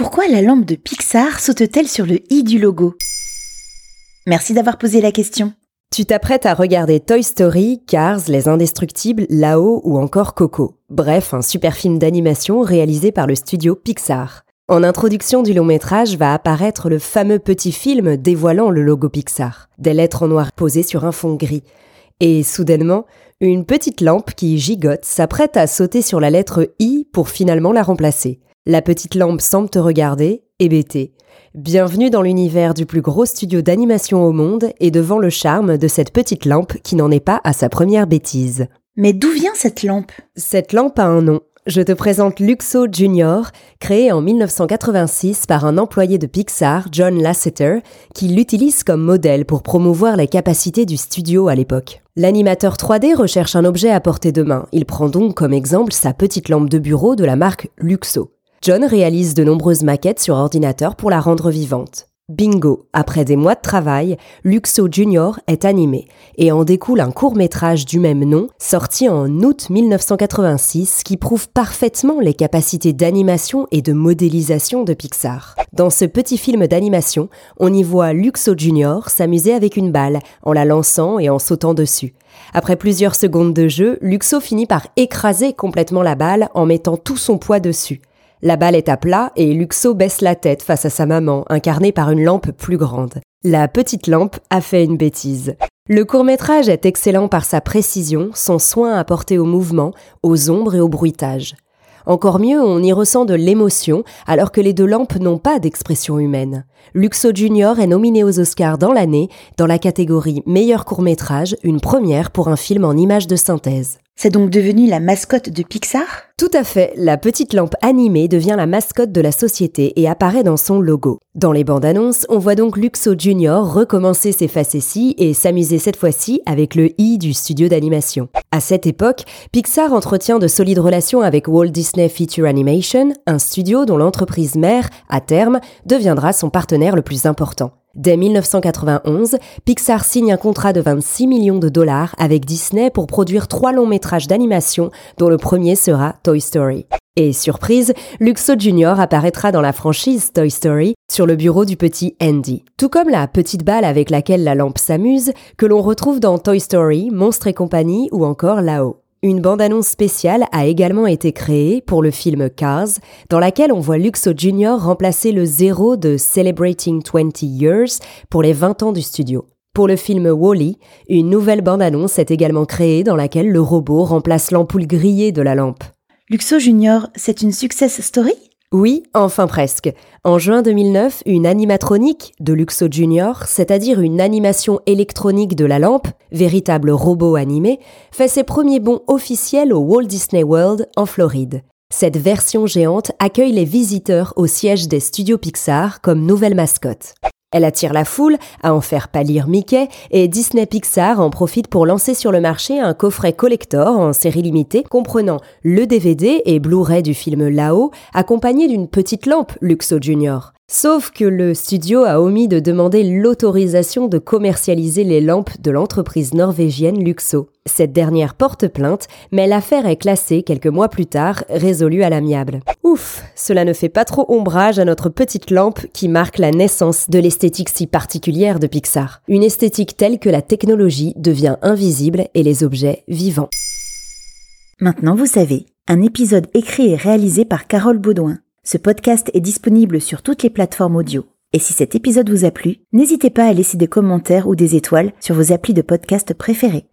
Pourquoi la lampe de Pixar saute-t-elle sur le i du logo? Merci d'avoir posé la question. Tu t'apprêtes à regarder Toy Story, Cars, Les Indestructibles, Lao ou encore Coco. Bref, un super film d'animation réalisé par le studio Pixar. En introduction du long métrage va apparaître le fameux petit film dévoilant le logo Pixar. Des lettres en noir posées sur un fond gris. Et soudainement, une petite lampe qui gigote s'apprête à sauter sur la lettre I pour finalement la remplacer. La petite lampe semble te regarder, hébétée. Bienvenue dans l'univers du plus gros studio d'animation au monde et devant le charme de cette petite lampe qui n'en est pas à sa première bêtise. Mais d'où vient cette lampe? Cette lampe a un nom. Je te présente Luxo Junior, créé en 1986 par un employé de Pixar, John Lasseter, qui l'utilise comme modèle pour promouvoir les capacités du studio à l'époque. L'animateur 3D recherche un objet à portée de main. Il prend donc comme exemple sa petite lampe de bureau de la marque Luxo. John réalise de nombreuses maquettes sur ordinateur pour la rendre vivante. Bingo, après des mois de travail, Luxo Junior est animé et en découle un court métrage du même nom, sorti en août 1986, qui prouve parfaitement les capacités d'animation et de modélisation de Pixar. Dans ce petit film d'animation, on y voit Luxo Junior s'amuser avec une balle en la lançant et en sautant dessus. Après plusieurs secondes de jeu, Luxo finit par écraser complètement la balle en mettant tout son poids dessus. La balle est à plat et Luxo baisse la tête face à sa maman, incarnée par une lampe plus grande. La petite lampe a fait une bêtise. Le court-métrage est excellent par sa précision, son soin apporté au mouvement, aux ombres et au bruitage. Encore mieux, on y ressent de l'émotion, alors que les deux lampes n'ont pas d'expression humaine. Luxo Junior est nominé aux Oscars dans l'année, dans la catégorie meilleur court-métrage, une première pour un film en images de synthèse. C'est donc devenu la mascotte de Pixar? Tout à fait, la petite lampe animée devient la mascotte de la société et apparaît dans son logo. Dans les bandes annonces, on voit donc Luxo Junior recommencer ses facéties et s'amuser cette fois-ci avec le i du studio d'animation. À cette époque, Pixar entretient de solides relations avec Walt Disney Feature Animation, un studio dont l'entreprise mère, à terme, deviendra son partenaire le plus important. Dès 1991, Pixar signe un contrat de 26 millions de dollars avec Disney pour produire trois longs métrages d'animation, dont le premier sera Toy Story. Et surprise, Luxo Junior apparaîtra dans la franchise Toy Story sur le bureau du petit Andy. Tout comme la petite balle avec laquelle la lampe s'amuse, que l'on retrouve dans Toy Story, Monstres et compagnie ou encore Là-haut. Une bande-annonce spéciale a également été créée pour le film Cars, dans laquelle on voit Luxo Jr. remplacer le zéro de Celebrating 20 Years pour les 20 ans du studio. Pour le film Wally, une nouvelle bande-annonce est également créée dans laquelle le robot remplace l'ampoule grillée de la lampe. Luxo Junior, c'est une success story? Oui, enfin presque. En juin 2009, une animatronique de Luxo Junior, c'est-à-dire une animation électronique de la lampe, véritable robot animé, fait ses premiers bons officiels au Walt Disney World en Floride. Cette version géante accueille les visiteurs au siège des studios Pixar comme nouvelle mascotte. Elle attire la foule à en faire pâlir Mickey et Disney Pixar en profite pour lancer sur le marché un coffret collector en série limitée comprenant le DVD et Blu-ray du film Lao accompagné d'une petite lampe Luxo Junior. Sauf que le studio a omis de demander l'autorisation de commercialiser les lampes de l'entreprise norvégienne Luxo. Cette dernière porte plainte, mais l'affaire est classée quelques mois plus tard, résolue à l'amiable. Ouf, cela ne fait pas trop ombrage à notre petite lampe qui marque la naissance de l'esthétique si particulière de Pixar. Une esthétique telle que la technologie devient invisible et les objets vivants. Maintenant vous savez. un épisode écrit et réalisé par Carole Baudouin. Ce podcast est disponible sur toutes les plateformes audio. Et si cet épisode vous a plu, n'hésitez pas à laisser des commentaires ou des étoiles sur vos applis de podcast préférés.